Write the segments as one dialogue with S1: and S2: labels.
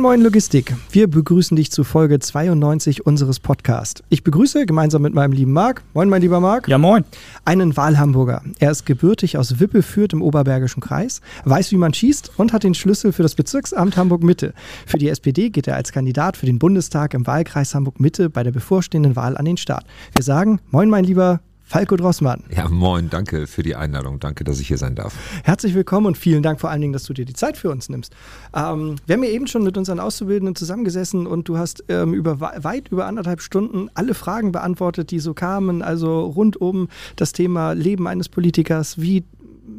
S1: Moin Moin Logistik. Wir begrüßen dich zu Folge 92 unseres Podcasts. Ich begrüße gemeinsam mit meinem lieben Marc, moin mein lieber Marc.
S2: Ja moin.
S1: Einen Wahlhamburger. Er ist gebürtig aus Wippelfürth im Oberbergischen Kreis, weiß wie man schießt und hat den Schlüssel für das Bezirksamt Hamburg Mitte. Für die SPD geht er als Kandidat für den Bundestag im Wahlkreis Hamburg Mitte bei der bevorstehenden Wahl an den Start. Wir sagen moin mein lieber Falco Drossmann.
S3: Ja, moin, danke für die Einladung. Danke, dass ich hier sein darf.
S1: Herzlich willkommen und vielen Dank vor allen Dingen, dass du dir die Zeit für uns nimmst. Ähm, wir haben ja eben schon mit unseren Auszubildenden zusammengesessen und du hast ähm, über weit über anderthalb Stunden alle Fragen beantwortet, die so kamen. Also rund um das Thema Leben eines Politikers, wie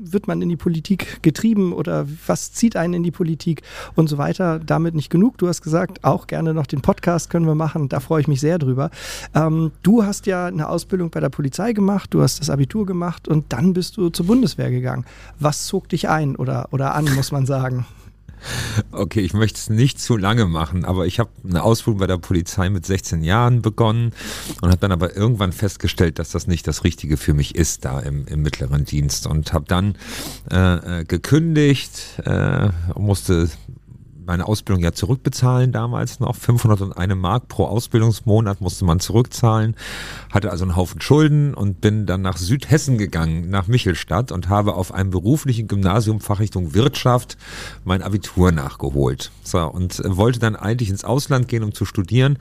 S1: wird man in die Politik getrieben oder was zieht einen in die Politik und so weiter. Damit nicht genug. Du hast gesagt, auch gerne noch den Podcast können wir machen. Da freue ich mich sehr drüber. Ähm, du hast ja eine Ausbildung bei der Polizei gemacht, du hast das Abitur gemacht und dann bist du zur Bundeswehr gegangen. Was zog dich ein oder, oder an, muss man sagen?
S3: Okay, ich möchte es nicht zu lange machen, aber ich habe eine Ausbildung bei der Polizei mit 16 Jahren begonnen und habe dann aber irgendwann festgestellt, dass das nicht das Richtige für mich ist da im, im mittleren Dienst und habe dann äh, äh gekündigt, äh, musste meine Ausbildung ja zurückbezahlen damals noch. 501 Mark pro Ausbildungsmonat musste man zurückzahlen. Hatte also einen Haufen Schulden und bin dann nach Südhessen gegangen, nach Michelstadt und habe auf einem beruflichen Gymnasium Fachrichtung Wirtschaft mein Abitur nachgeholt. So, und wollte dann eigentlich ins Ausland gehen, um zu studieren.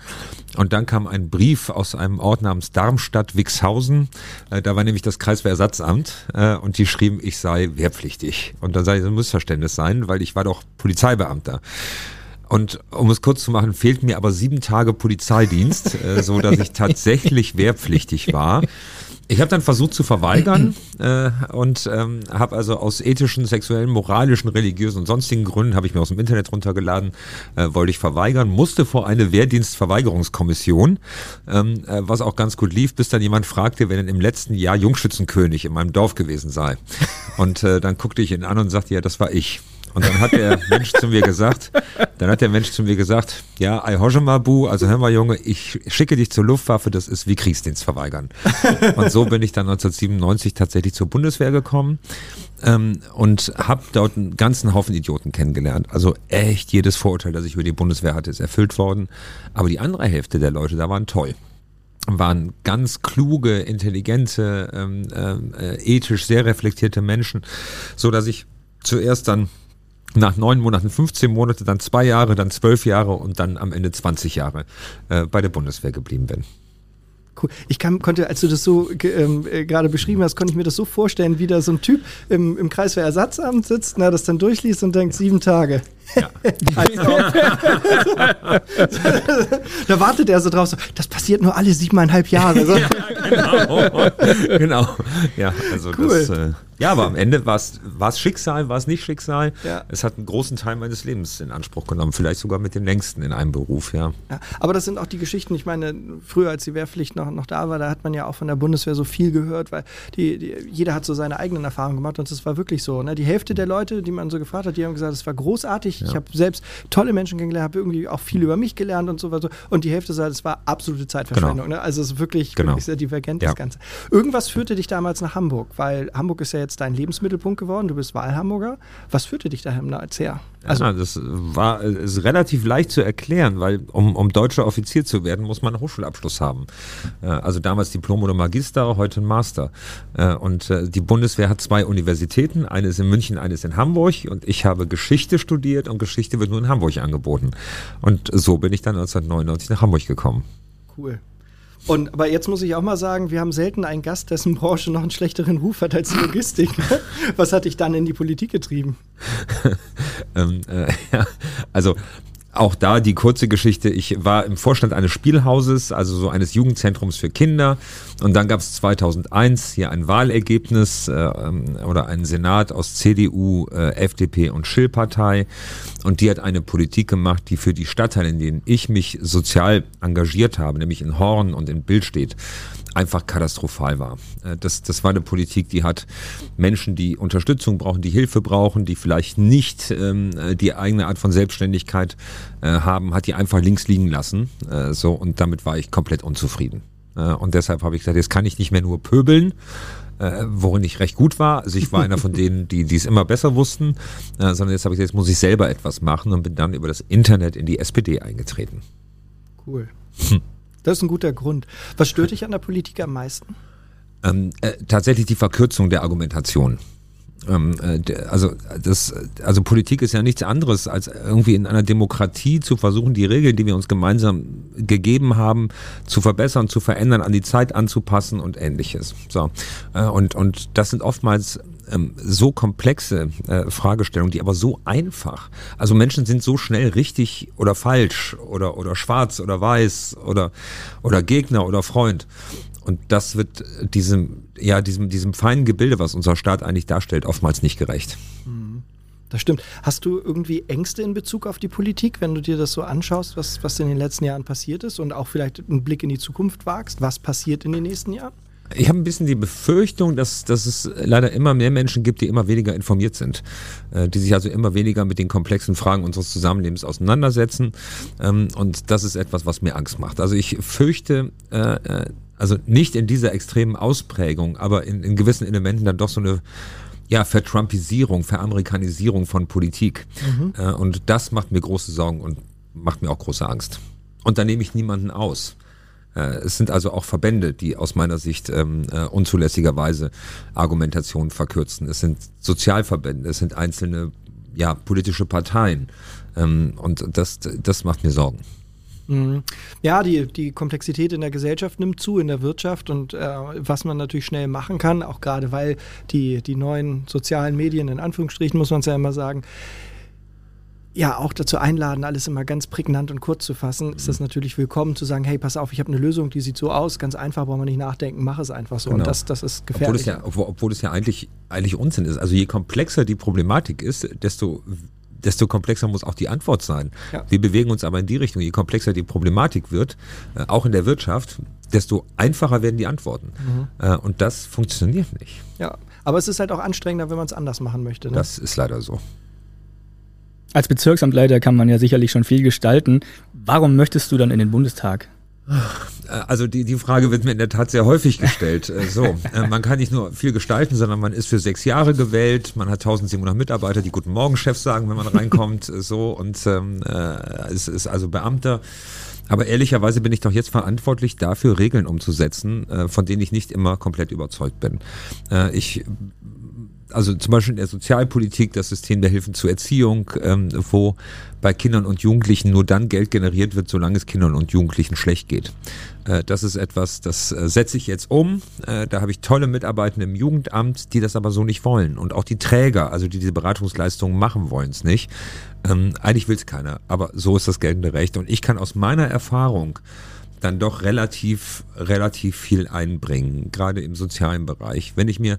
S3: Und dann kam ein Brief aus einem Ort namens Darmstadt-Wixhausen. Äh, da war nämlich das Kreiswehrersatzamt äh, und die schrieben, ich sei wehrpflichtig. Und dann sei es ein Missverständnis sein, weil ich war doch Polizeibeamter. Und um es kurz zu machen, fehlt mir aber sieben Tage Polizeidienst, äh, so dass ich tatsächlich wehrpflichtig war. Ich habe dann versucht zu verweigern äh, und ähm, habe also aus ethischen, sexuellen, moralischen, religiösen und sonstigen Gründen habe ich mir aus dem Internet runtergeladen, äh, wollte ich verweigern, musste vor eine Wehrdienstverweigerungskommission, ähm, äh, was auch ganz gut lief, bis dann jemand fragte, wer denn im letzten Jahr Jungschützenkönig in meinem Dorf gewesen sei. Und äh, dann guckte ich ihn an und sagte, ja, das war ich. Und dann hat der Mensch zu mir gesagt, dann hat der Mensch zu mir gesagt, ja, I Mabu, also hör mal Junge, ich schicke dich zur Luftwaffe, das ist wie Kriegsdienst verweigern. Und so bin ich dann 1997 tatsächlich zur Bundeswehr gekommen ähm, und habe dort einen ganzen Haufen Idioten kennengelernt. Also echt jedes Vorurteil, das ich über die Bundeswehr hatte, ist erfüllt worden. Aber die andere Hälfte der Leute da waren toll waren ganz kluge, intelligente, ähm, äh, ethisch sehr reflektierte Menschen, so dass ich zuerst dann nach neun Monaten 15 Monate, dann zwei Jahre, dann zwölf Jahre und dann am Ende 20 Jahre äh, bei der Bundeswehr geblieben bin.
S1: Cool. Ich kann, konnte, als du das so ähm, äh, gerade beschrieben hast, konnte ich mir das so vorstellen, wie da so ein Typ im, im Kreiswehrersatzamt sitzt, na, das dann durchliest und denkt, sieben Tage. Ja. da wartet er so drauf, so, das passiert nur alle siebeneinhalb Jahre. So.
S3: ja, genau. genau. Ja, also cool. das. Äh, ja, aber am Ende war es Schicksal, war es nicht Schicksal. Ja. Es hat einen großen Teil meines Lebens in Anspruch genommen, vielleicht sogar mit dem längsten in einem Beruf, ja.
S1: ja. Aber das sind auch die Geschichten, ich meine, früher als die Wehrpflicht noch, noch da war, da hat man ja auch von der Bundeswehr so viel gehört, weil die, die jeder hat so seine eigenen Erfahrungen gemacht und es war wirklich so. Ne? Die Hälfte der Leute, die man so gefragt hat, die haben gesagt, es war großartig, ja. Ich habe selbst tolle Menschen kennengelernt, habe irgendwie auch viel über mich gelernt und so weiter. Und die Hälfte sagt, es war absolute Zeitverschwendung. Genau. Ne? Also es ist wirklich, genau. wirklich sehr divergent, ja. das Ganze. Irgendwas führte dich damals nach Hamburg, weil Hamburg ist ja jetzt dein Lebensmittelpunkt geworden. Du bist Wahlhamburger. Was führte dich dahin als her?
S3: Also, ja, das war ist relativ leicht zu erklären, weil um, um deutscher Offizier zu werden, muss man einen Hochschulabschluss haben. Äh, also damals Diplom oder Magister, heute ein Master. Äh, und äh, die Bundeswehr hat zwei Universitäten, eine ist in München, eine ist in Hamburg. Und ich habe Geschichte studiert und Geschichte wird nur in Hamburg angeboten. Und so bin ich dann 1999 nach Hamburg gekommen.
S1: Cool. Und aber jetzt muss ich auch mal sagen, wir haben selten einen Gast, dessen Branche noch einen schlechteren Ruf hat als die Logistik. Ne? Was hat dich dann in die Politik getrieben?
S3: ähm, äh, ja, also auch da die kurze Geschichte. Ich war im Vorstand eines Spielhauses, also so eines Jugendzentrums für Kinder. Und dann gab es 2001 hier ein Wahlergebnis äh, oder einen Senat aus CDU, äh, FDP und Schill-Partei. Und die hat eine Politik gemacht, die für die Stadtteile, in denen ich mich sozial engagiert habe, nämlich in Horn und in Billstedt, einfach katastrophal war. Äh, das, das war eine Politik, die hat Menschen, die Unterstützung brauchen, die Hilfe brauchen, die vielleicht nicht ähm, die eigene Art von Selbstständigkeit äh, haben, hat die einfach links liegen lassen. Äh, so und damit war ich komplett unzufrieden. Äh, und deshalb habe ich gesagt, jetzt kann ich nicht mehr nur pöbeln, äh, worin ich recht gut war. Also ich war einer von denen, die es immer besser wussten, äh, sondern jetzt habe ich gesagt, jetzt muss ich selber etwas machen und bin dann über das Internet in die SPD eingetreten.
S1: Cool. Hm. Das ist ein guter Grund. Was stört dich an der Politik am meisten?
S3: Ähm, äh, tatsächlich die Verkürzung der Argumentation. Ähm, äh, also, das, also Politik ist ja nichts anderes, als irgendwie in einer Demokratie zu versuchen, die Regeln, die wir uns gemeinsam gegeben haben, zu verbessern, zu verändern, an die Zeit anzupassen und ähnliches. So. Äh, und, und das sind oftmals ähm, so komplexe äh, Fragestellungen, die aber so einfach. Also Menschen sind so schnell richtig oder falsch oder, oder schwarz oder weiß oder, oder Gegner oder Freund. Und das wird diesem, ja, diesem, diesem feinen Gebilde, was unser Staat eigentlich darstellt, oftmals nicht gerecht.
S1: Mhm. Das stimmt. Hast du irgendwie Ängste in Bezug auf die Politik, wenn du dir das so anschaust, was, was in den letzten Jahren passiert ist und auch vielleicht einen Blick in die Zukunft wagst? Was passiert in den nächsten Jahren?
S3: Ich habe ein bisschen die Befürchtung, dass, dass es leider immer mehr Menschen gibt, die immer weniger informiert sind, äh, die sich also immer weniger mit den komplexen Fragen unseres Zusammenlebens auseinandersetzen. Ähm, und das ist etwas, was mir Angst macht. Also ich fürchte, äh, äh also nicht in dieser extremen Ausprägung, aber in, in gewissen Elementen dann doch so eine ja, Vertrumpisierung, Veramerikanisierung von Politik. Mhm. Äh, und das macht mir große Sorgen und macht mir auch große Angst. Und da nehme ich niemanden aus. Äh, es sind also auch Verbände, die aus meiner Sicht ähm, äh, unzulässigerweise Argumentationen verkürzen. Es sind Sozialverbände, es sind einzelne ja, politische Parteien. Ähm, und das, das macht mir Sorgen.
S1: Mhm. Ja, die, die Komplexität in der Gesellschaft nimmt zu, in der Wirtschaft und äh, was man natürlich schnell machen kann, auch gerade weil die, die neuen sozialen Medien, in Anführungsstrichen muss man es ja immer sagen, ja, auch dazu einladen, alles immer ganz prägnant und kurz zu fassen, ist das mhm. natürlich willkommen zu sagen, hey, pass auf, ich habe eine Lösung, die sieht so aus, ganz einfach, braucht man nicht nachdenken, mach es einfach so. Genau. Und das, das ist gefährlich.
S3: Obwohl es ja, obwohl, obwohl es ja eigentlich, eigentlich Unsinn ist. Also je komplexer die Problematik ist, desto desto komplexer muss auch die Antwort sein. Ja. Wir bewegen uns aber in die Richtung. Je komplexer die Problematik wird, äh, auch in der Wirtschaft, desto einfacher werden die Antworten. Mhm. Äh, und das funktioniert nicht.
S1: Ja, aber es ist halt auch anstrengender, wenn man es anders machen möchte. Ne?
S3: Das ist leider so.
S2: Als Bezirksamtleiter kann man ja sicherlich schon viel gestalten. Warum möchtest du dann in den Bundestag?
S3: Also die, die Frage wird mir in der Tat sehr häufig gestellt. Äh, so, äh, man kann nicht nur viel gestalten, sondern man ist für sechs Jahre gewählt. Man hat 1700 Mitarbeiter, die Guten Morgen Chefs sagen, wenn man reinkommt. So und ähm, äh, es ist also Beamter. Aber ehrlicherweise bin ich doch jetzt verantwortlich dafür, Regeln umzusetzen, äh, von denen ich nicht immer komplett überzeugt bin. Äh, ich also zum Beispiel in der Sozialpolitik das System der Hilfen zur Erziehung, ähm, wo bei Kindern und Jugendlichen nur dann Geld generiert wird, solange es Kindern und Jugendlichen schlecht geht. Äh, das ist etwas, das äh, setze ich jetzt um. Äh, da habe ich tolle Mitarbeiter im Jugendamt, die das aber so nicht wollen. Und auch die Träger, also die diese Beratungsleistungen machen, wollen es nicht. Ähm, eigentlich will es keiner, aber so ist das geltende Recht. Und ich kann aus meiner Erfahrung dann doch relativ, relativ viel einbringen, gerade im sozialen Bereich. Wenn ich mir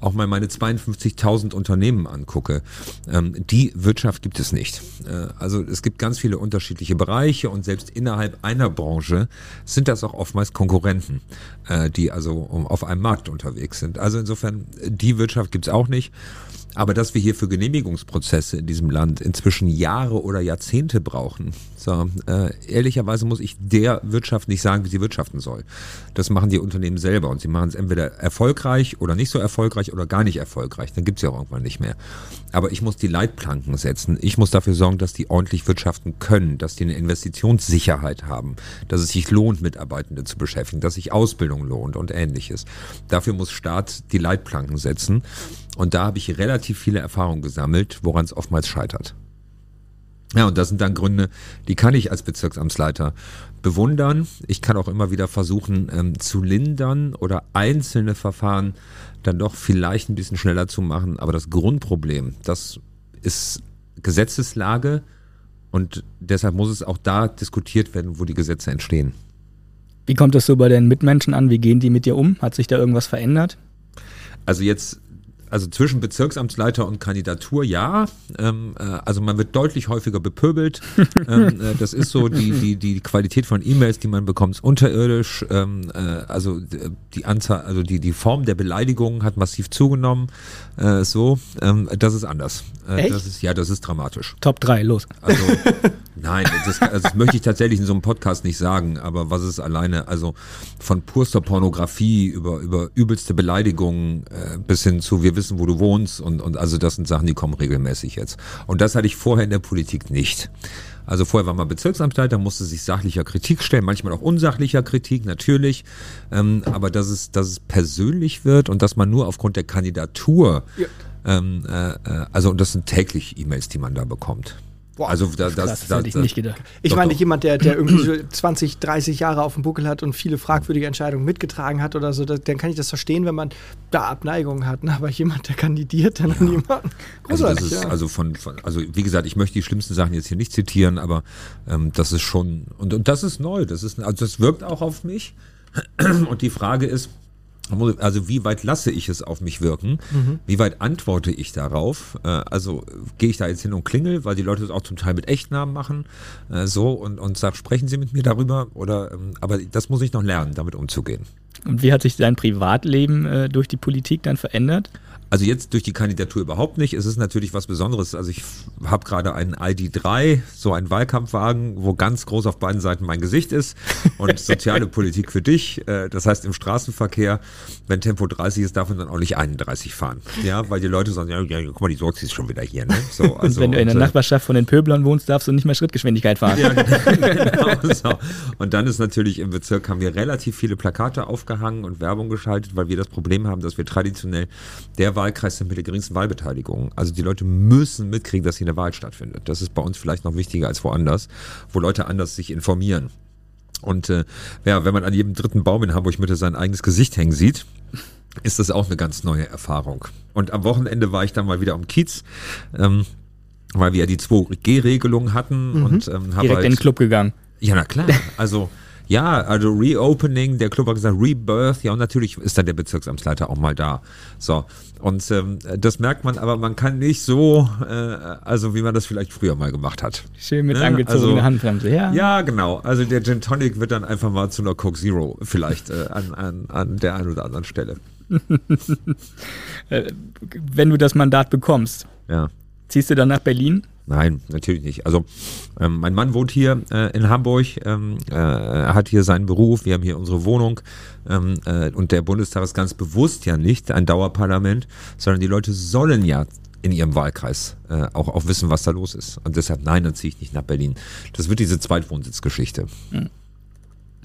S3: auch mal meine 52.000 Unternehmen angucke, ähm, die Wirtschaft gibt es nicht. Äh, also es gibt ganz viele unterschiedliche Bereiche und selbst innerhalb einer Branche sind das auch oftmals Konkurrenten, äh, die also auf einem Markt unterwegs sind. Also insofern, die Wirtschaft gibt es auch nicht. Aber dass wir hier für Genehmigungsprozesse in diesem Land inzwischen Jahre oder Jahrzehnte brauchen, so, äh, ehrlicherweise muss ich der Wirtschaft nicht sagen, wie sie wirtschaften soll. Das machen die Unternehmen selber und sie machen es entweder erfolgreich oder nicht so erfolgreich oder gar nicht erfolgreich. Dann gibt es ja auch irgendwann nicht mehr. Aber ich muss die Leitplanken setzen. Ich muss dafür sorgen, dass die ordentlich wirtschaften können, dass die eine Investitionssicherheit haben, dass es sich lohnt, Mitarbeitende zu beschäftigen, dass sich Ausbildung lohnt und ähnliches. Dafür muss Staat die Leitplanken setzen. Und da habe ich relativ viele Erfahrungen gesammelt, woran es oftmals scheitert. Ja, und das sind dann Gründe, die kann ich als Bezirksamtsleiter bewundern. Ich kann auch immer wieder versuchen ähm, zu lindern oder einzelne Verfahren dann doch vielleicht ein bisschen schneller zu machen. Aber das Grundproblem, das ist Gesetzeslage und deshalb muss es auch da diskutiert werden, wo die Gesetze entstehen.
S2: Wie kommt das so bei den Mitmenschen an? Wie gehen die mit dir um? Hat sich da irgendwas verändert?
S3: Also jetzt also zwischen Bezirksamtsleiter und Kandidatur ja. Ähm, äh, also man wird deutlich häufiger bepöbelt. ähm, äh, das ist so die, die, die Qualität von E-Mails, die man bekommt, ist unterirdisch. Ähm, äh, also die Anzahl, also die, die Form der Beleidigungen hat massiv zugenommen. Äh, so, ähm, das ist anders. Äh,
S2: Echt?
S3: Das ist, ja, das ist dramatisch.
S2: Top 3, los.
S3: Also Nein, das, also das möchte ich tatsächlich in so einem Podcast nicht sagen, aber was ist alleine, also von purster Pornografie über, über übelste Beleidigungen äh, bis hin zu wir wissen, wo du wohnst und, und also das sind Sachen, die kommen regelmäßig jetzt. Und das hatte ich vorher in der Politik nicht. Also vorher war man Bezirksamtleiter, musste sich sachlicher Kritik stellen, manchmal auch unsachlicher Kritik, natürlich. Ähm, aber dass es, dass es persönlich wird und dass man nur aufgrund der Kandidatur, ja. ähm, äh, äh also und das sind täglich E-Mails, die man da bekommt.
S1: Boah, also da, das, das, das, hätte ich nicht gedacht. Ich meine, jemand, der, der irgendwie so 20, 30 Jahre auf dem Buckel hat und viele fragwürdige Entscheidungen mitgetragen hat oder so, das, dann kann ich das verstehen, wenn man da Abneigungen hat. Ne? Aber jemand, der kandidiert, dann ja. niemanden.
S3: Also, das ist, ja. also von, von, also wie gesagt, ich möchte die schlimmsten Sachen jetzt hier nicht zitieren, aber ähm, das ist schon, und, und das ist neu, das ist, also das wirkt auch auf mich. Und die Frage ist, also wie weit lasse ich es auf mich wirken? Mhm. Wie weit antworte ich darauf? Äh, also gehe ich da jetzt hin und klingel, weil die Leute das auch zum Teil mit Echtnamen machen, äh, so und, und sag, sprechen Sie mit mir darüber? Oder ähm, aber das muss ich noch lernen, damit umzugehen.
S2: Und wie hat sich dein Privatleben äh, durch die Politik dann verändert?
S3: Also jetzt durch die Kandidatur überhaupt nicht. Es ist natürlich was Besonderes. Also ich habe gerade einen ID3, so einen Wahlkampfwagen, wo ganz groß auf beiden Seiten mein Gesicht ist und soziale Politik für dich. Äh, das heißt im Straßenverkehr, wenn Tempo 30 ist, darf man dann auch nicht 31 fahren. Ja, weil die Leute sagen, ja, ja guck mal, die Sorgs ist schon wieder hier. Ne?
S2: So, also, und wenn du in der Nachbarschaft von den Pöblern wohnst, darfst du nicht mehr Schrittgeschwindigkeit fahren. Ja, genau
S3: so. Und dann ist natürlich im Bezirk haben wir relativ viele Plakate aufgehangen und Werbung geschaltet, weil wir das Problem haben, dass wir traditionell der Wahlkreis sind mit der geringsten Wahlbeteiligung. Also die Leute müssen mitkriegen, dass hier eine Wahl stattfindet. Das ist bei uns vielleicht noch wichtiger als woanders, wo Leute anders sich informieren. Und äh, ja, wenn man an jedem dritten Baum in Hamburg Mitte sein eigenes Gesicht hängen sieht, ist das auch eine ganz neue Erfahrung. Und am Wochenende war ich dann mal wieder am Kiez. Ähm, weil wir ja die 2G-Regelung hatten mhm. und
S2: ähm, habe direkt halt, in den Club gegangen.
S3: Ja, na klar. Also ja, also Reopening, der Club hat gesagt Rebirth, ja und natürlich ist dann der Bezirksamtsleiter auch mal da. So und ähm, das merkt man, aber man kann nicht so, äh, also wie man das vielleicht früher mal gemacht hat.
S2: Schön mit ne? angezogener also, Handbremse, ja.
S3: Ja, genau. Also der Gin Tonic wird dann einfach mal zu einer Coke Zero vielleicht äh, an, an, an der einen oder anderen Stelle.
S2: Äh, wenn du das Mandat bekommst,
S3: ja.
S2: ziehst du dann nach Berlin?
S3: Nein, natürlich nicht. Also ähm, mein Mann wohnt hier äh, in Hamburg, ähm, äh, hat hier seinen Beruf, wir haben hier unsere Wohnung ähm, äh, und der Bundestag ist ganz bewusst ja nicht ein Dauerparlament, sondern die Leute sollen ja in ihrem Wahlkreis äh, auch, auch wissen, was da los ist. Und deshalb, nein, dann ziehe ich nicht nach Berlin. Das wird diese Zweitwohnsitzgeschichte. Hm.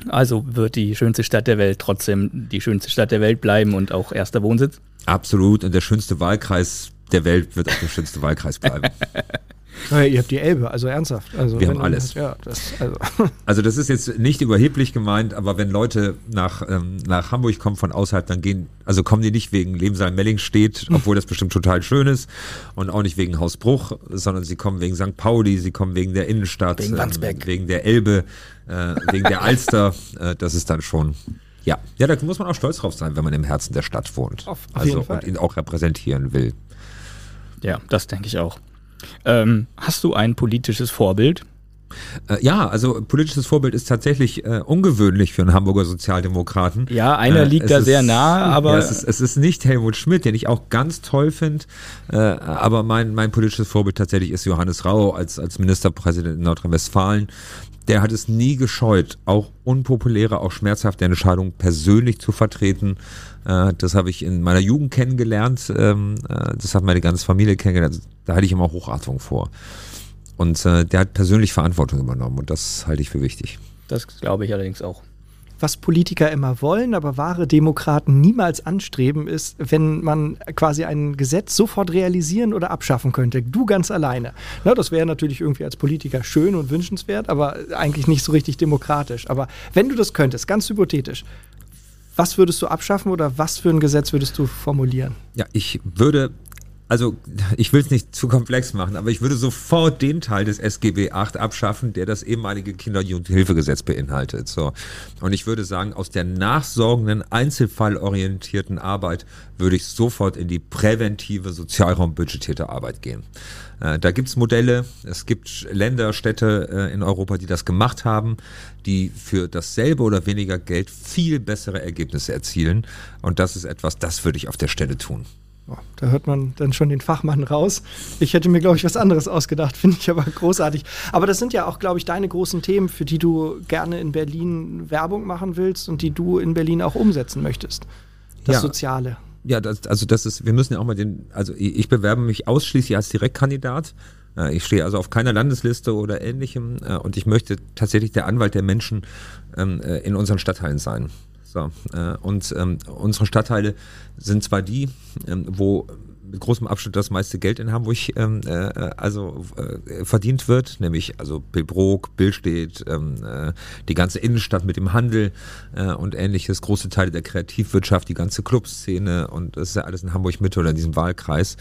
S2: Also wird die schönste Stadt der Welt trotzdem die schönste Stadt der Welt bleiben und auch erster Wohnsitz?
S3: Absolut. Und der schönste Wahlkreis der Welt wird auch der schönste Wahlkreis bleiben.
S1: Ja, ihr habt die Elbe, also ernsthaft. Also
S3: wir haben alles. ja, das, also. also. das ist jetzt nicht überheblich gemeint, aber wenn Leute nach, ähm, nach Hamburg kommen von außerhalb, dann gehen, also kommen die nicht wegen Lebensal-Melling steht, obwohl das bestimmt total schön ist und auch nicht wegen Hausbruch, sondern sie kommen wegen St. Pauli, sie kommen wegen der Innenstadt,
S2: wegen, ähm,
S3: wegen der Elbe, äh, wegen der Alster. Äh, das ist dann schon ja, ja, da muss man auch stolz drauf sein, wenn man im Herzen der Stadt wohnt. Auf, auf also und ihn auch repräsentieren will.
S2: Ja, das denke ich auch. Ähm, hast du ein politisches Vorbild?
S3: Äh, ja, also politisches Vorbild ist tatsächlich äh, ungewöhnlich für einen Hamburger Sozialdemokraten.
S2: Ja, einer äh, liegt da ist, sehr nah, aber. Ja,
S3: es, ist, es ist nicht Helmut Schmidt, den ich auch ganz toll finde, äh, aber mein, mein politisches Vorbild tatsächlich ist Johannes Rau als, als Ministerpräsident in Nordrhein-Westfalen. Der hat es nie gescheut, auch unpopuläre, auch schmerzhafte Entscheidungen persönlich zu vertreten. Äh, das habe ich in meiner Jugend kennengelernt. Ähm, äh, das hat meine ganze Familie kennengelernt. Da hatte ich immer Hochachtung vor. Und äh, der hat persönlich Verantwortung übernommen und das halte ich für wichtig.
S2: Das glaube ich allerdings auch.
S1: Was Politiker immer wollen, aber wahre Demokraten niemals anstreben, ist, wenn man quasi ein Gesetz sofort realisieren oder abschaffen könnte. Du ganz alleine. Na, das wäre natürlich irgendwie als Politiker schön und wünschenswert, aber eigentlich nicht so richtig demokratisch. Aber wenn du das könntest, ganz hypothetisch, was würdest du abschaffen oder was für ein Gesetz würdest du formulieren?
S3: Ja, ich würde also ich will es nicht zu komplex machen, aber ich würde sofort den Teil des SGB 8 abschaffen, der das ehemalige Kinder- und Jugendhilfegesetz beinhaltet. So. Und ich würde sagen, aus der nachsorgenden, einzelfallorientierten Arbeit würde ich sofort in die präventive, sozialraumbudgetierte Arbeit gehen. Äh, da gibt's Modelle, es gibt Länder, Städte äh, in Europa, die das gemacht haben, die für dasselbe oder weniger Geld viel bessere Ergebnisse erzielen. Und das ist etwas, das würde ich auf der Stelle tun.
S1: Oh, da hört man dann schon den Fachmann raus. Ich hätte mir, glaube ich, was anderes ausgedacht, finde ich aber großartig. Aber das sind ja auch, glaube ich, deine großen Themen, für die du gerne in Berlin Werbung machen willst und die du in Berlin auch umsetzen möchtest. Das
S3: Ja.
S1: Soziale.
S3: Ja, das, also das ist, wir müssen ja auch mal den, also ich bewerbe mich ausschließlich als Direktkandidat. Äh, Ich stehe also auf keiner Landesliste oder ähnlichem äh, und ich möchte tatsächlich der Anwalt der Menschen ähm, äh, in unseren Stadtteilen sein. So, äh, und ähm, unsere Stadtteile sind zwar die, ähm, wo mit großem Abstand das meiste Geld in Hamburg ähm, äh, also äh, verdient wird, nämlich also Billbrook, Billstedt, ähm, äh, die ganze Innenstadt mit dem Handel äh, und ähnliches, große Teile der Kreativwirtschaft, die ganze Clubszene und das ist ja alles in Hamburg Mitte oder in diesem Wahlkreis.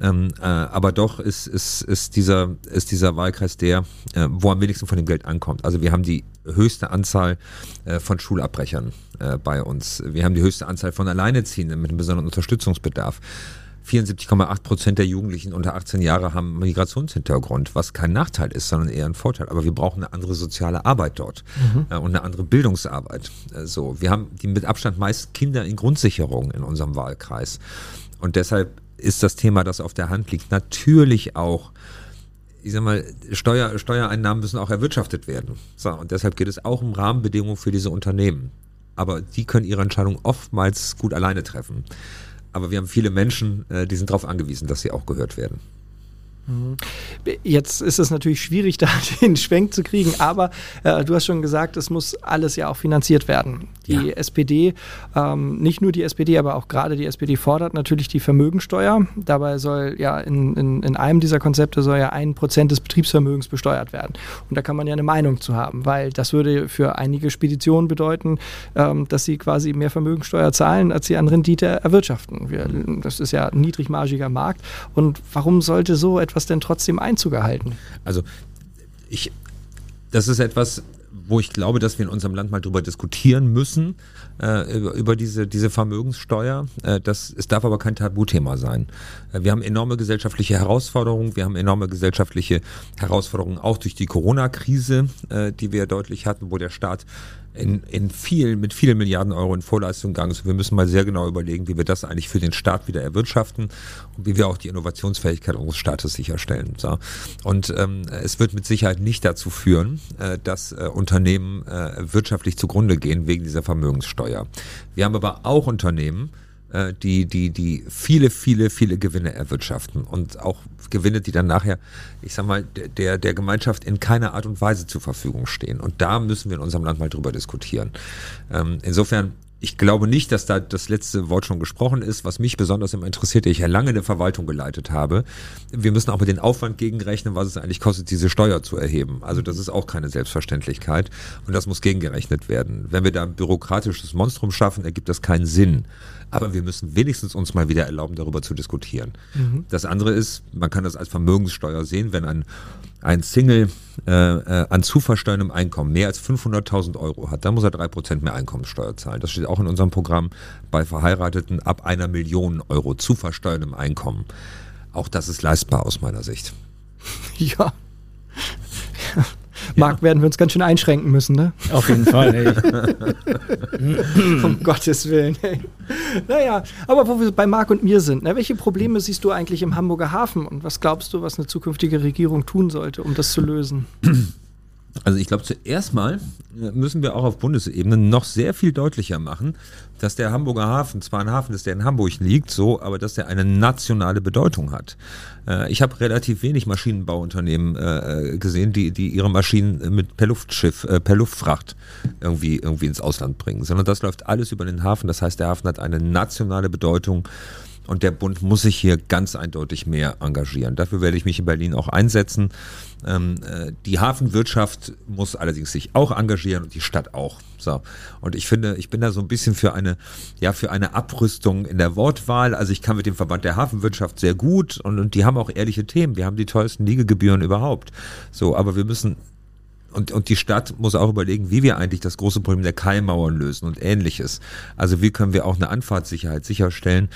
S3: Ähm, äh, aber doch ist, ist, ist, dieser, ist dieser Wahlkreis der, äh, wo am wenigsten von dem Geld ankommt. Also wir haben die höchste Anzahl von Schulabbrechern bei uns. Wir haben die höchste Anzahl von Alleinerziehenden mit einem besonderen Unterstützungsbedarf. 74,8 Prozent der Jugendlichen unter 18 Jahre haben Migrationshintergrund, was kein Nachteil ist, sondern eher ein Vorteil. Aber wir brauchen eine andere soziale Arbeit dort äh, und eine andere Bildungsarbeit. Äh, so, wir haben die mit Abstand meisten Kinder in Grundsicherung in unserem Wahlkreis. Und deshalb ist das Thema, das auf der Hand liegt, natürlich auch ich sag mal, Steuer, Steuereinnahmen müssen auch erwirtschaftet werden. So, und deshalb geht es auch um Rahmenbedingungen für diese Unternehmen. Aber die können ihre Entscheidung oftmals gut alleine treffen. Aber wir haben viele Menschen, äh, die sind darauf angewiesen, dass sie auch gehört werden.
S1: Jetzt ist es natürlich schwierig, da den Schwenk zu kriegen, aber äh, du hast schon gesagt, es muss alles ja auch finanziert werden. Die
S3: Ja.
S1: SPD, ähm, nicht nur die SPD, aber auch gerade die SPD fordert natürlich die Vermögensteuer. Dabei soll ja in, in, in einem dieser Konzepte soll ja ein Prozent des Betriebsvermögens besteuert werden. Und da kann man ja eine Meinung zu haben, weil das würde für einige Speditionen bedeuten, ähm, dass sie quasi mehr Vermögensteuer zahlen, als sie an Rendite erwirtschaften. Wir, das ist ja ein niedrigmargiger Markt. Und warum sollte so etwas denn trotzdem Einzug erhalten?
S3: Also ich, das ist etwas, wo ich glaube, dass wir in unserem Land mal drüber diskutieren müssen, äh, über, über diese, diese Vermögenssteuer. Äh, das, es darf aber kein Tabuthema sein. Äh, wir haben enorme gesellschaftliche Herausforderungen, wir haben enorme gesellschaftliche Herausforderungen auch durch die Corona-Krise, äh, die wir deutlich hatten, wo der Staat in, in viel, mit vielen Milliarden Euro in Vorleistung gegangen ist. Wir müssen mal sehr genau überlegen, wie wir das eigentlich für den Staat wieder erwirtschaften und wie wir auch die Innovationsfähigkeit unseres Staates sicherstellen. So. Und ähm, es wird mit Sicherheit nicht dazu führen, äh, dass äh, Unternehmen äh, wirtschaftlich zugrunde gehen wegen dieser Vermögenssteuer. Wir haben aber auch Unternehmen, äh, die, die, die viele, viele, viele Gewinne erwirtschaften und auch Gewinne, die dann nachher, ich sag mal, der, der Gemeinschaft in keiner Art und Weise zur Verfügung stehen. Und da müssen wir in unserem Land mal drüber diskutieren. Ähm, insofern, ich glaube nicht, dass da das letzte Wort schon gesprochen ist. Was mich besonders immer interessiert, ich ja lange eine Verwaltung geleitet habe, wir müssen auch mit den Aufwand gegenrechnen, was es eigentlich kostet, diese Steuer zu erheben. Also das ist auch keine Selbstverständlichkeit und das muss gegengerechnet werden. Wenn wir da ein bürokratisches Monstrum schaffen, ergibt das keinen Sinn. Aber wir müssen wenigstens uns mal wieder erlauben, darüber zu diskutieren. Das andere ist, man kann das als Vermögenssteuer sehen, wenn ein, ein Single äh, äh, an zu versteuerndem Einkommen mehr als 500.000 Euro hat, dann muss er drei Prozent mehr Einkommenssteuer zahlen. Das steht auch in unserem Programm bei Verheirateten ab einer Million Euro zu versteuerndem Einkommen. Auch das ist leistbar aus meiner Sicht.
S1: Ja. Marc, werden wir uns ganz schön einschränken müssen, ne?
S2: Auf jeden Fall. Ey.
S1: Um Gottes Willen. Ey. Naja, aber wo wir bei Marc und mir sind, ne, welche Probleme siehst du eigentlich im Hamburger Hafen und was glaubst du, was eine zukünftige Regierung tun sollte, um das zu lösen?
S3: Also ich glaube, zuerst mal äh, müssen wir auch auf Bundesebene noch sehr viel deutlicher machen, dass der Hamburger Hafen zwar ein Hafen ist, der in Hamburg liegt, so, aber dass der eine nationale Bedeutung hat. Äh, Ich habe relativ wenig Maschinenbauunternehmen äh, gesehen, die, die ihre Maschinen mit per Luftschiff, per Luftfracht irgendwie, irgendwie ins Ausland bringen, sondern das läuft alles über den Hafen. Das heißt, der Hafen hat eine nationale Bedeutung. Und der Bund muss sich hier ganz eindeutig mehr engagieren. Dafür werde ich mich in Berlin auch einsetzen. Ähm, äh, die Hafenwirtschaft muss allerdings sich auch engagieren und die Stadt auch. So. Und ich finde, ich bin da so ein bisschen für eine, ja, für eine Abrüstung in der Wortwahl. Also ich kann mit dem Verband der Hafenwirtschaft sehr gut und, und die haben auch ehrliche Themen. Wir haben die teuersten Liegegebühren überhaupt. So, aber wir müssen und, und die Stadt muss auch überlegen, wie wir eigentlich das große Problem der Keimauern lösen und ähnliches. Also wie können wir auch eine Anfahrtssicherheit sicherstellen.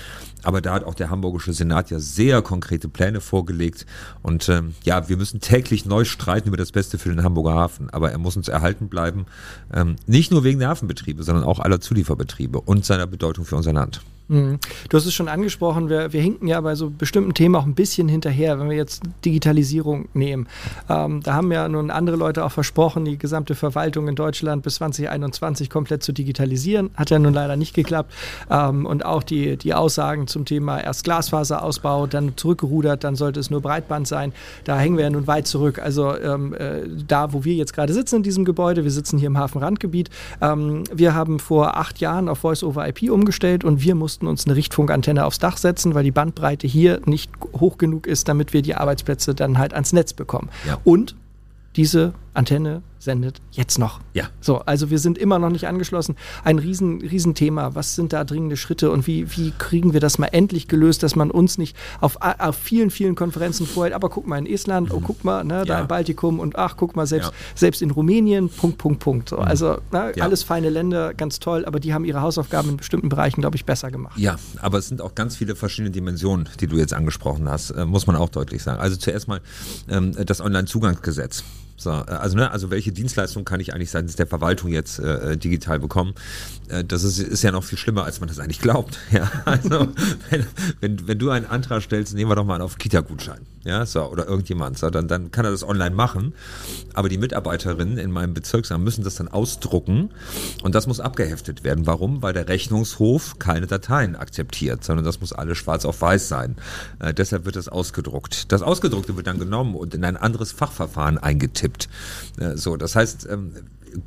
S3: Aber da hat auch der hamburgische Senat ja sehr konkrete Pläne vorgelegt. Und ähm, ja, wir müssen täglich neu streiten über das Beste für den Hamburger Hafen. Aber er muss uns erhalten bleiben. Ähm, nicht nur wegen der Hafenbetriebe, sondern auch aller Zulieferbetriebe und seiner Bedeutung für unser Land.
S1: Mhm. Du hast es schon angesprochen, wir, wir hinken ja bei so bestimmten Themen auch ein bisschen hinterher, wenn wir jetzt Digitalisierung nehmen. Ähm, da haben ja nun andere Leute auch versprochen, die gesamte Verwaltung in Deutschland bis 2021 komplett zu digitalisieren. Hat ja nun leider nicht geklappt. Ähm, und auch die, die Aussagen zum Thema erst Glasfaserausbau, dann zurückgerudert, dann sollte es nur Breitband sein. Da hängen wir ja nun weit zurück. Also ähm, äh, da, wo wir jetzt gerade sitzen in diesem Gebäude, wir sitzen hier im Hafenrandgebiet. Ähm, wir haben vor acht Jahren auf Voice-over-IP umgestellt und wir mussten mussten uns eine Richtfunkantenne aufs Dach setzen, weil die Bandbreite hier nicht hoch genug ist, damit wir die Arbeitsplätze dann halt ans Netz bekommen. Ja. Und diese Antenne sendet jetzt noch.
S3: Ja.
S1: So, also wir sind immer noch nicht angeschlossen. Ein riesen, Riesenthema. Was sind da dringende Schritte und wie, wie kriegen wir das mal endlich gelöst, dass man uns nicht auf, auf vielen, vielen Konferenzen vorhält, aber guck mal in Estland, oh, guck mal, ne, da ja. im Baltikum und ach, guck mal, selbst, ja. selbst in Rumänien, Punkt, Punkt, Punkt. So, mhm. also ne, ja. alles feine Länder, ganz toll, aber die haben ihre Hausaufgaben in bestimmten Bereichen, glaube ich, besser gemacht.
S3: Ja, aber es sind auch ganz viele verschiedene Dimensionen, die du jetzt angesprochen hast, äh, muss man auch deutlich sagen. Also zuerst mal ähm, das Online-Zugangsgesetz. So, äh, also, ne, also welche Dienstleistung kann ich eigentlich seitens der Verwaltung jetzt äh, digital bekommen? Äh, das ist, ist ja noch viel schlimmer, als man das eigentlich glaubt. Ja, also wenn, wenn, wenn du einen Antrag stellst, nehmen wir doch mal auf Kita-Gutschein, ja, so, oder irgendjemand, so, dann, dann kann er das online machen. Aber die Mitarbeiterinnen in meinem Bezirksamt müssen das dann ausdrucken und das muss abgeheftet werden. Warum? Weil der Rechnungshof keine Dateien akzeptiert, sondern das muss alles schwarz auf weiß sein. Äh, deshalb wird das ausgedruckt. Das Ausgedruckte wird dann genommen und in ein anderes Fachverfahren eingetippt tippt. Äh, so, das heißt, ähm,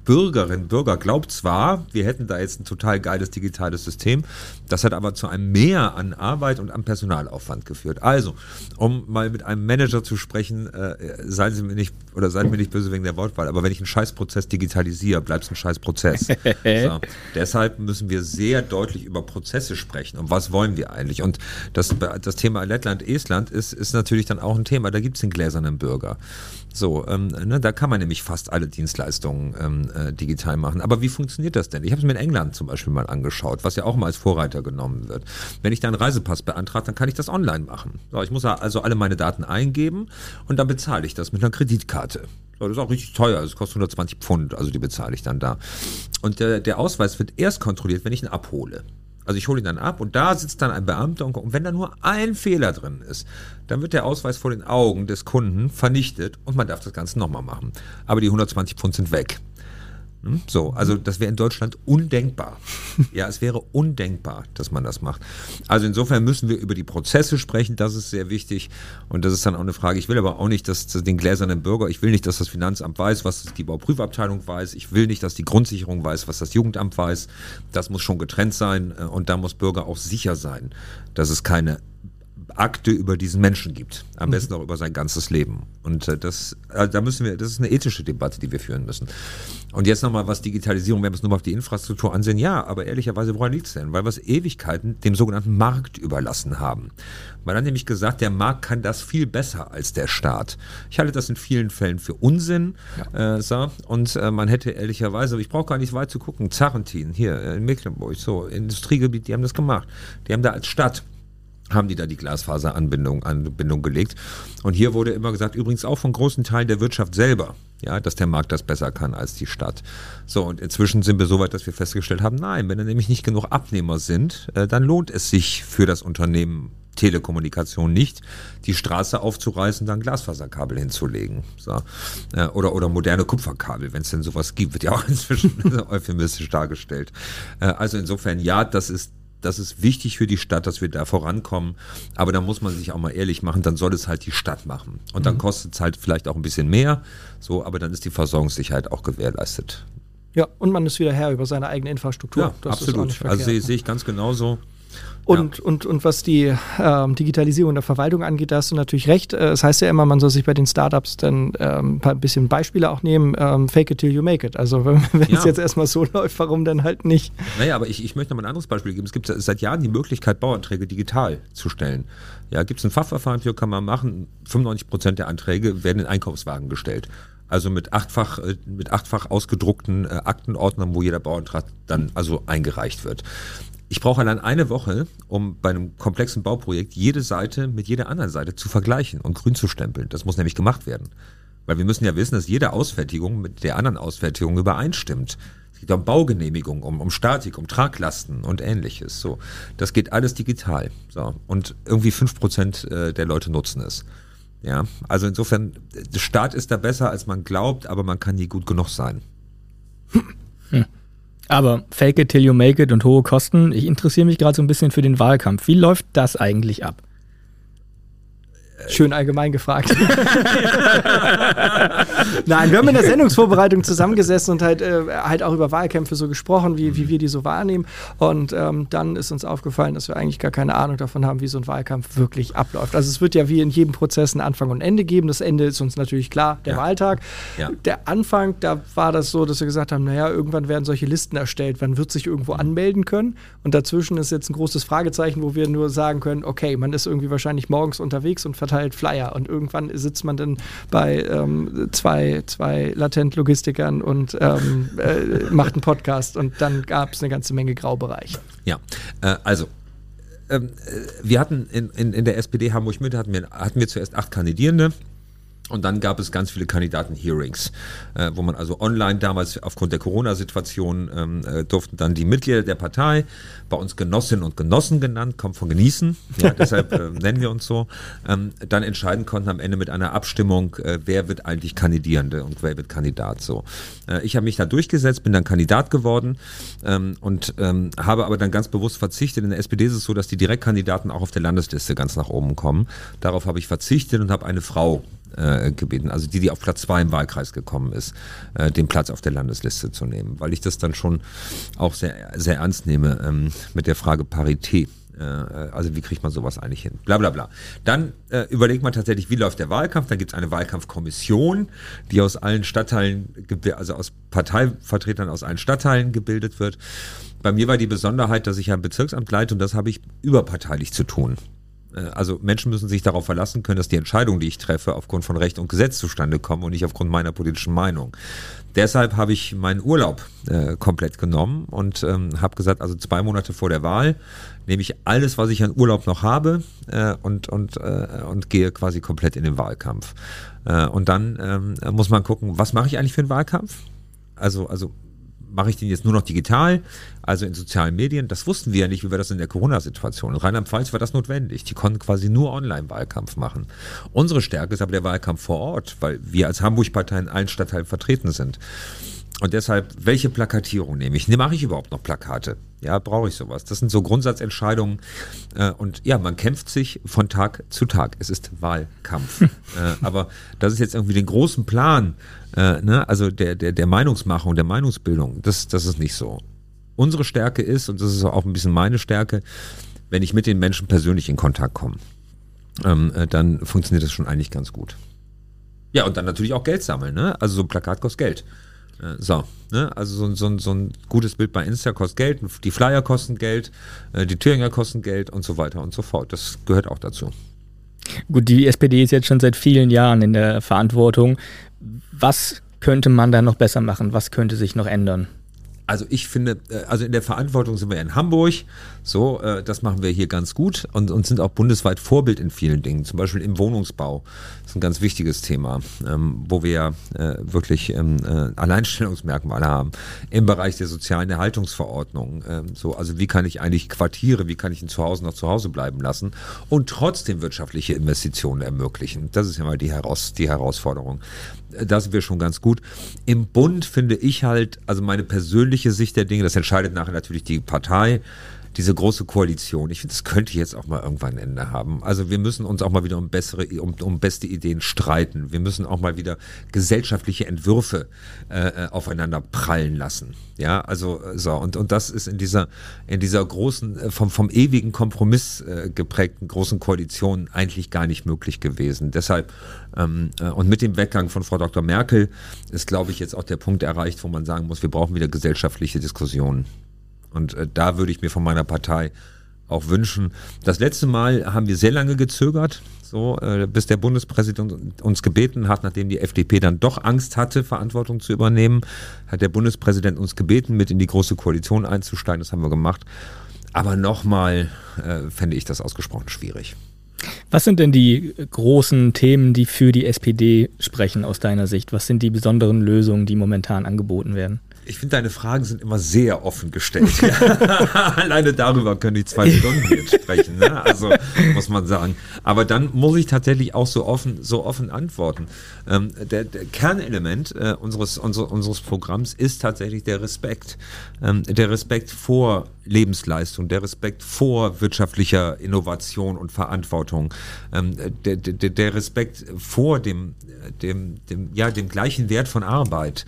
S3: Bürgerinnen, Bürger glaubt zwar, wir hätten da jetzt ein total geiles digitales System, das hat aber zu einem Mehr an Arbeit und am Personalaufwand geführt. Also, um mal mit einem Manager zu sprechen, äh, seien Sie mir nicht oder seien mir nicht böse wegen der Wortwahl, aber wenn ich einen Scheißprozess digitalisiere, bleibt es ein Scheißprozess. so. Deshalb müssen wir sehr deutlich über Prozesse sprechen und was wollen wir eigentlich? Und das, das Thema Lettland, Estland ist, ist natürlich dann auch ein Thema. Da gibt es den gläsernen Bürger. So, ähm, ne, da kann man nämlich fast alle Dienstleistungen ähm, äh, digital machen. Aber wie funktioniert das denn? Ich habe es mir in England zum Beispiel mal angeschaut, was ja auch mal als Vorreiter genommen wird. Wenn ich da einen Reisepass beantrage, dann kann ich das online machen. So, ich muss also alle meine Daten eingeben und dann bezahle ich das mit einer Kreditkarte. So, das ist auch richtig teuer, das kostet 120 Pfund, also die bezahle ich dann da. Und der, der Ausweis wird erst kontrolliert, wenn ich ihn abhole. Also ich hole ihn dann ab und da sitzt dann ein Beamter und, wenn da nur ein Fehler drin ist, dann wird der Ausweis vor den Augen des Kunden vernichtet und man darf das Ganze nochmal machen. Aber die 120 Pfund sind weg. Hm? So, also das wäre in Deutschland undenkbar. Ja, es wäre undenkbar, dass man das macht. Also insofern müssen wir über die Prozesse sprechen, das ist sehr wichtig. Und das ist dann auch eine Frage. Ich will aber auch nicht, dass den gläsernen Bürger, ich will nicht, dass das Finanzamt weiß, was die Bauprüfabteilung weiß. Ich will nicht, dass die Grundsicherung weiß, was das Jugendamt weiß. Das muss schon getrennt sein. Und da muss Bürger auch sicher sein, dass es keine Akte über diesen Menschen gibt. Am mhm. besten auch über sein ganzes Leben. Und äh, das, äh, da müssen wir, das ist eine ethische Debatte, die wir führen müssen. Und jetzt nochmal, was Digitalisierung, wenn wir es nur mal auf die Infrastruktur ansehen, ja, aber ehrlicherweise, woran liegt es denn? Weil wir es Ewigkeiten dem sogenannten Markt überlassen haben. Man hat nämlich gesagt, der Markt kann das viel besser als der Staat. Ich halte das in vielen Fällen für Unsinn. Ja. Äh, so. Und äh, man hätte ehrlicherweise, ich brauche gar nicht weit zu gucken, Zarentin hier in Mecklenburg, so Industriegebiet, die haben das gemacht. Die haben da als Stadt haben die da die Glasfaseranbindung Anbindung gelegt. Und hier wurde immer gesagt, übrigens auch von großen Teilen der Wirtschaft selber, ja, dass der Markt das besser kann als die Stadt. So, und inzwischen sind wir so weit, dass wir festgestellt haben, nein, wenn da nämlich nicht genug Abnehmer sind, äh, dann lohnt es sich für das Unternehmen Telekommunikation nicht, die Straße aufzureißen, dann Glasfaserkabel hinzulegen. So. Äh, oder, oder moderne Kupferkabel, wenn es denn sowas gibt, wird ja auch inzwischen euphemistisch dargestellt. Äh, also insofern, ja, das ist das ist wichtig für die Stadt, dass wir da vorankommen. Aber da muss man sich auch mal ehrlich machen, dann soll es halt die Stadt machen. Und dann mhm. kostet es halt vielleicht auch ein bisschen mehr. So, aber dann ist die Versorgungssicherheit auch gewährleistet.
S1: Ja, und man ist wieder Herr über seine eigene Infrastruktur.
S3: Ja, das absolut. also sehe seh ich ganz genauso.
S1: Und, ja. und, und was die ähm, Digitalisierung der Verwaltung angeht, da hast du natürlich recht. Äh, es heißt ja immer, man soll sich bei den Startups dann ähm, ein bisschen Beispiele auch nehmen. Ähm, fake it till you make it. Also wenn, wenn ja. es jetzt erstmal so läuft, warum dann halt nicht?
S3: Naja, aber ich, ich möchte noch mal ein anderes Beispiel geben. Es gibt seit Jahren die Möglichkeit, Bauanträge digital zu stellen. Ja, gibt es ein Fachverfahren für, kann man machen. 95 Prozent der Anträge werden in Einkaufswagen gestellt. Also mit achtfach, äh, mit achtfach ausgedruckten äh, Aktenordnern, wo jeder Bauantrag dann also eingereicht wird. Ich brauche allein eine Woche, um bei einem komplexen Bauprojekt jede Seite mit jeder anderen Seite zu vergleichen und grün zu stempeln. Das muss nämlich gemacht werden. Weil wir müssen ja wissen, dass jede Ausfertigung mit der anderen Ausfertigung übereinstimmt. Es geht um Baugenehmigung, um, um Statik, um Traglasten und ähnliches. So, das geht alles digital. So, und irgendwie fünf Prozent äh, der Leute nutzen es. Ja, also insofern, der Staat ist da besser, als man glaubt, aber man kann nie gut genug sein.
S2: Hm. Aber fake it till you make it und hohe Kosten. Ich interessiere mich gerade so ein bisschen für den Wahlkampf. Wie läuft das eigentlich ab?
S1: Schön allgemein gefragt. Nein, wir haben in der Sendungsvorbereitung zusammengesessen und halt, äh, halt auch über Wahlkämpfe so gesprochen, wie, wie wir die so wahrnehmen. Und ähm, dann ist uns aufgefallen, dass wir eigentlich gar keine Ahnung davon haben, wie so ein Wahlkampf wirklich abläuft. Also es wird ja wie in jedem Prozess ein Anfang und Ende geben. Das Ende ist uns natürlich klar, der ja. Wahltag. Ja. Der Anfang, da war das so, dass wir gesagt haben, naja, irgendwann werden solche Listen erstellt, wann wird sich irgendwo anmelden können. Und dazwischen ist jetzt ein großes Fragezeichen, wo wir nur sagen können, okay, man ist irgendwie wahrscheinlich morgens unterwegs und verteilt verteilt Flyer und irgendwann sitzt man dann bei ähm, zwei, zwei Latent-Logistikern und ähm, äh, macht einen Podcast und dann gab es eine ganze Menge Graubereich.
S3: Ja, äh, also ähm, äh, wir hatten in, in, in der SPD Hamburg-Mitte hatten wir, hatten wir zuerst acht Kandidierende. Und dann gab es ganz viele Kandidaten-Hearings, äh, wo man also online damals aufgrund der Corona-Situation ähm, äh, durften dann die Mitglieder der Partei, bei uns Genossinnen und Genossen genannt, kommt von genießen, ja, deshalb äh, nennen wir uns so, ähm, dann entscheiden konnten am Ende mit einer Abstimmung, äh, wer wird eigentlich Kandidierende und wer wird Kandidat so. Äh, ich habe mich da durchgesetzt, bin dann Kandidat geworden ähm, und ähm, habe aber dann ganz bewusst verzichtet. In der SPD ist es so, dass die Direktkandidaten auch auf der Landesliste ganz nach oben kommen. Darauf habe ich verzichtet und habe eine Frau äh, gebeten, also die, die auf Platz zwei im Wahlkreis gekommen ist, äh, den Platz auf der Landesliste zu nehmen, weil ich das dann schon auch sehr, sehr ernst nehme ähm, mit der Frage Parität. Äh, also wie kriegt man sowas eigentlich hin? Bla bla bla. Dann äh, überlegt man tatsächlich, wie läuft der Wahlkampf. Dann gibt es eine Wahlkampfkommission, die aus allen Stadtteilen, also aus Parteivertretern aus allen Stadtteilen gebildet wird. Bei mir war die Besonderheit, dass ich ein Bezirksamt leite und das habe ich überparteilich zu tun. Äh, also Menschen müssen sich darauf verlassen können, dass die Entscheidungen, die ich treffe, aufgrund von Recht und Gesetz zustande kommen und nicht aufgrund meiner politischen Meinung. Deshalb habe ich meinen Urlaub äh, komplett genommen und ähm, habe gesagt, also zwei Monate vor der Wahl nehme ich alles, was ich an Urlaub noch habe äh, und, und, äh, und gehe quasi komplett in den Wahlkampf. Äh, und dann ähm, muss man gucken, was mache ich eigentlich für einen Wahlkampf? Also, also mache ich den jetzt nur noch digital, also in sozialen Medien? Das wussten wir ja nicht, wie wir das in der Corona-Situation. In Rheinland-Pfalz war das notwendig. Die konnten quasi nur Online-Wahlkampf machen. Unsere Stärke ist aber der Wahlkampf vor Ort, weil wir als Hamburg-Partei in allen Stadtteilen vertreten sind. Und deshalb, welche Plakatierung nehme ich? Ne, mache ich überhaupt noch Plakate? Ja, brauche ich sowas? Das sind so Grundsatzentscheidungen. Äh, und ja, man kämpft sich von Tag zu Tag. Es ist Wahlkampf. äh, aber das ist jetzt irgendwie den großen Plan, äh, ne? also der, der, der Meinungsmachung, der Meinungsbildung, das, das ist nicht so. Unsere Stärke ist, und das ist auch ein bisschen meine Stärke, wenn ich mit den Menschen persönlich in Kontakt komme, ähm, äh, dann funktioniert das schon eigentlich ganz gut. Ja, und dann natürlich auch Geld sammeln. Ne? Also so ein Plakat kostet Geld. Äh, so, ne? also so, so, so ein gutes Bild bei Insta kostet Geld, die Flyer kosten Geld, äh, die Thüringer kosten Geld und so weiter und so fort. Das gehört auch dazu.
S2: Gut, die SPD ist jetzt schon seit vielen Jahren in der Verantwortung. Was könnte man da noch besser machen? Was könnte sich noch ändern?
S3: Also ich finde, äh, also in der Verantwortung sind wir in Hamburg, so, äh, das machen wir hier ganz gut und, und sind auch bundesweit Vorbild in vielen Dingen, zum Beispiel im Wohnungsbau. Das ist ein ganz wichtiges Thema, ähm, wo wir äh, wirklich ähm, äh, Alleinstellungsmerkmale haben. Im Bereich der sozialen Erhaltungsverordnung. Ähm, so, also wie kann ich eigentlich Quartiere, wie kann ich ein Zuhause noch zu Hause bleiben lassen und trotzdem wirtschaftliche Investitionen ermöglichen. Das ist ja mal die, Heraus die Herausforderung. Da sind wir schon ganz gut. Im Bund finde ich halt, also meine persönliche Sicht der Dinge, das entscheidet nachher natürlich die Partei, diese große Koalition, ich finde, das könnte jetzt auch mal irgendwann ein Ende haben. Also wir müssen uns auch mal wieder um bessere, um, um beste Ideen streiten. Wir müssen auch mal wieder gesellschaftliche Entwürfe äh, äh aufeinander prallen lassen. Ja, also so und und das ist in dieser in dieser großen äh, vom vom ewigen Kompromiss äh, geprägten großen Koalition eigentlich gar nicht möglich gewesen. Deshalb ähm, äh, und mit dem Weggang von Frau Dr. Merkel ist, glaube ich, jetzt auch der Punkt erreicht, wo man sagen muss, wir brauchen wieder gesellschaftliche Diskussionen. Und äh, da würde ich mir von meiner Partei auch wünschen. Das letzte Mal haben wir sehr lange gezögert, so äh, bis der Bundespräsident uns gebeten hat, nachdem die FDP dann doch Angst hatte, Verantwortung zu übernehmen, hat der Bundespräsident uns gebeten, mit in die große Koalition einzusteigen. Das haben wir gemacht. Aber nochmal äh, fände ich das ausgesprochen schwierig.
S2: Was sind denn die großen Themen, die für die SPD sprechen aus deiner Sicht? Was sind die besonderen Lösungen, die momentan angeboten werden?
S3: Ich finde, deine Fragen sind immer sehr offen gestellt. Alleine darüber können die zwei Stunden jetzt sprechen, ne? also muss man sagen. Aber dann muss ich tatsächlich auch so offen, so offen antworten. Ähm, der, der, Kernelement äh, unseres, unser, unseres Programms ist tatsächlich der Respekt. Ähm, der Respekt vor Lebensleistung, der Respekt vor wirtschaftlicher Innovation und Verantwortung, ähm, der, der, der Respekt vor dem, dem, dem, ja, dem gleichen Wert von Arbeit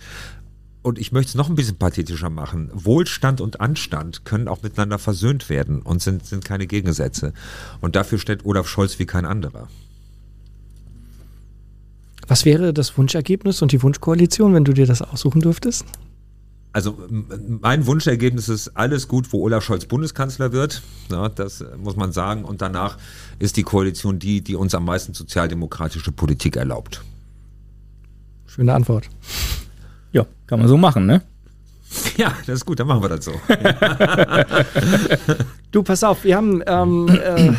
S3: und ich möchte es noch ein bisschen pathetischer machen, Wohlstand und Anstand können auch miteinander versöhnt werden und sind, sind keine Gegensätze. Und dafür steht Olaf Scholz wie kein anderer.
S1: Was wäre das Wunschergebnis und die Wunschkoalition, wenn du dir das aussuchen dürftest?
S3: Also mein Wunschergebnis ist alles gut, wo Olaf Scholz Bundeskanzler wird. Ja, das muss man sagen. Und danach ist die Koalition die, die uns am meisten sozialdemokratische Politik erlaubt.
S1: Schöne Antwort.
S2: Ja, kann man so machen, ne?
S3: Ja, das ist gut, dann machen wir das so.
S1: du, pass auf, wir haben ähm, äh,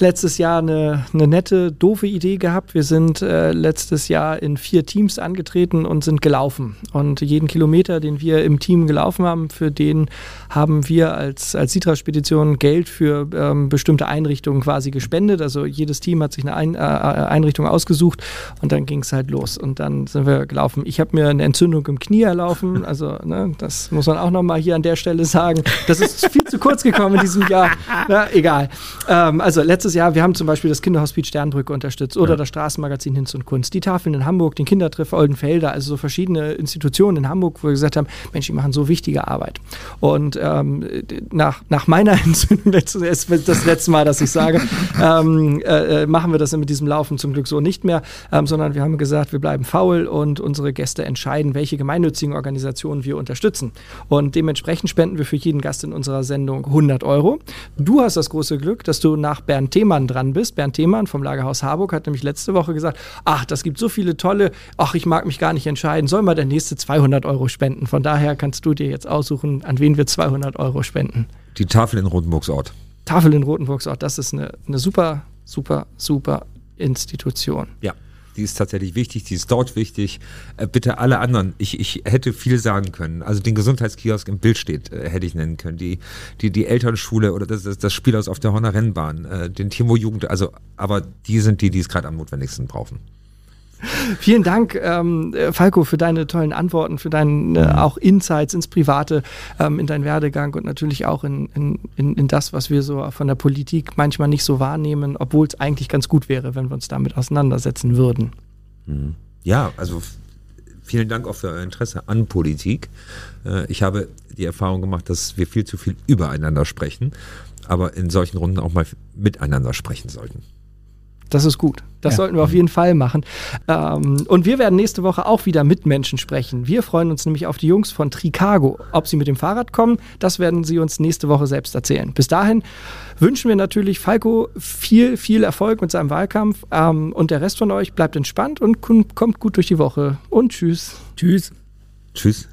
S1: letztes Jahr eine, eine nette, doofe Idee gehabt. Wir sind äh, letztes Jahr in vier Teams angetreten und sind gelaufen. Und jeden Kilometer, den wir im Team gelaufen haben, für den haben wir als, als Citra-Spedition Geld für ähm, bestimmte Einrichtungen quasi gespendet. Also jedes Team hat sich eine Ein äh, Einrichtung ausgesucht und dann ging es halt los. Und dann sind wir gelaufen. Ich habe mir eine Entzündung im Knie erlaufen. Also ne, das muss man auch nochmal hier an der Stelle sagen. Das ist viel zu kurz gekommen in diesem Jahr. Na, egal. Ähm, also letztes Jahr, wir haben zum Beispiel das Kinderhospiz Sternbrücke unterstützt oder ja. das Straßenmagazin Hinz und Kunst, die Tafeln in Hamburg, den Kindertreff Oldenfelder, also so verschiedene Institutionen in Hamburg, wo wir gesagt haben, Mensch, die machen so wichtige Arbeit. Und ähm, nach, nach meiner Entzündung, das ist das letzte Mal, dass ich sage, ähm, äh, äh, machen wir das mit diesem Laufen zum Glück so nicht mehr, ähm, sondern wir haben gesagt, wir bleiben faul und unsere Gäste entscheiden, welche gemeinnützigen Organisationen wir unterstützen. Und dementsprechend spenden wir für jeden Gast in unserer Sendung 100 Euro. Du hast das große Glück, dass du nach Bernd Themann dran bist. Bernd Themann vom Lagerhaus Harburg hat nämlich letzte Woche gesagt, ach, das gibt so viele tolle, ach, ich mag mich gar nicht entscheiden, soll mal der nächste 200 Euro spenden. Von daher kannst du dir jetzt aussuchen, an wen wir 200 Euro spenden.
S3: Die Tafel in Rotenburgsort.
S1: Tafel in Rotenburgsort, das ist eine, eine super, super, super Institution.
S3: Ja die ist tatsächlich wichtig, die ist dort wichtig. Äh, bitte alle anderen, ich, ich hätte viel sagen können. Also den Gesundheitskiosk im Bild steht, äh, hätte ich nennen können. Die, die, die Elternschule oder das, das, das Spielhaus auf der Horner Rennbahn, äh, den Timo Jugend, also, aber die sind die, die es gerade am notwendigsten brauchen.
S1: Vielen Dank, ähm, äh, Falco, für deine tollen Antworten, für deine äh, auch Insights ins Private, ähm, in deinen Werdegang und natürlich auch in, in, in, in, das, was wir so von der Politik manchmal nicht so wahrnehmen, obwohl es eigentlich ganz gut wäre, wenn wir uns damit auseinandersetzen würden.
S3: Mhm. Ja, also vielen Dank auch für euer Interesse an Politik. Äh, ich habe die Erfahrung gemacht, dass wir viel zu viel übereinander sprechen, aber in solchen Runden auch mal miteinander sprechen sollten.
S1: Das ist gut. Das ja. sollten wir auf jeden Fall machen. Ähm, und wir werden nächste Woche auch wieder mit Menschen sprechen. Wir freuen uns nämlich auf die Jungs von Tricago. Ob sie mit dem Fahrrad kommen, das werden sie uns nächste Woche selbst erzählen. Bis dahin wünschen wir natürlich Falco viel, viel Erfolg mit seinem Wahlkampf. Ähm, und der Rest von euch bleibt entspannt und kommt gut durch die Woche. Und tschüss.
S2: Tschüss.
S3: Tschüss.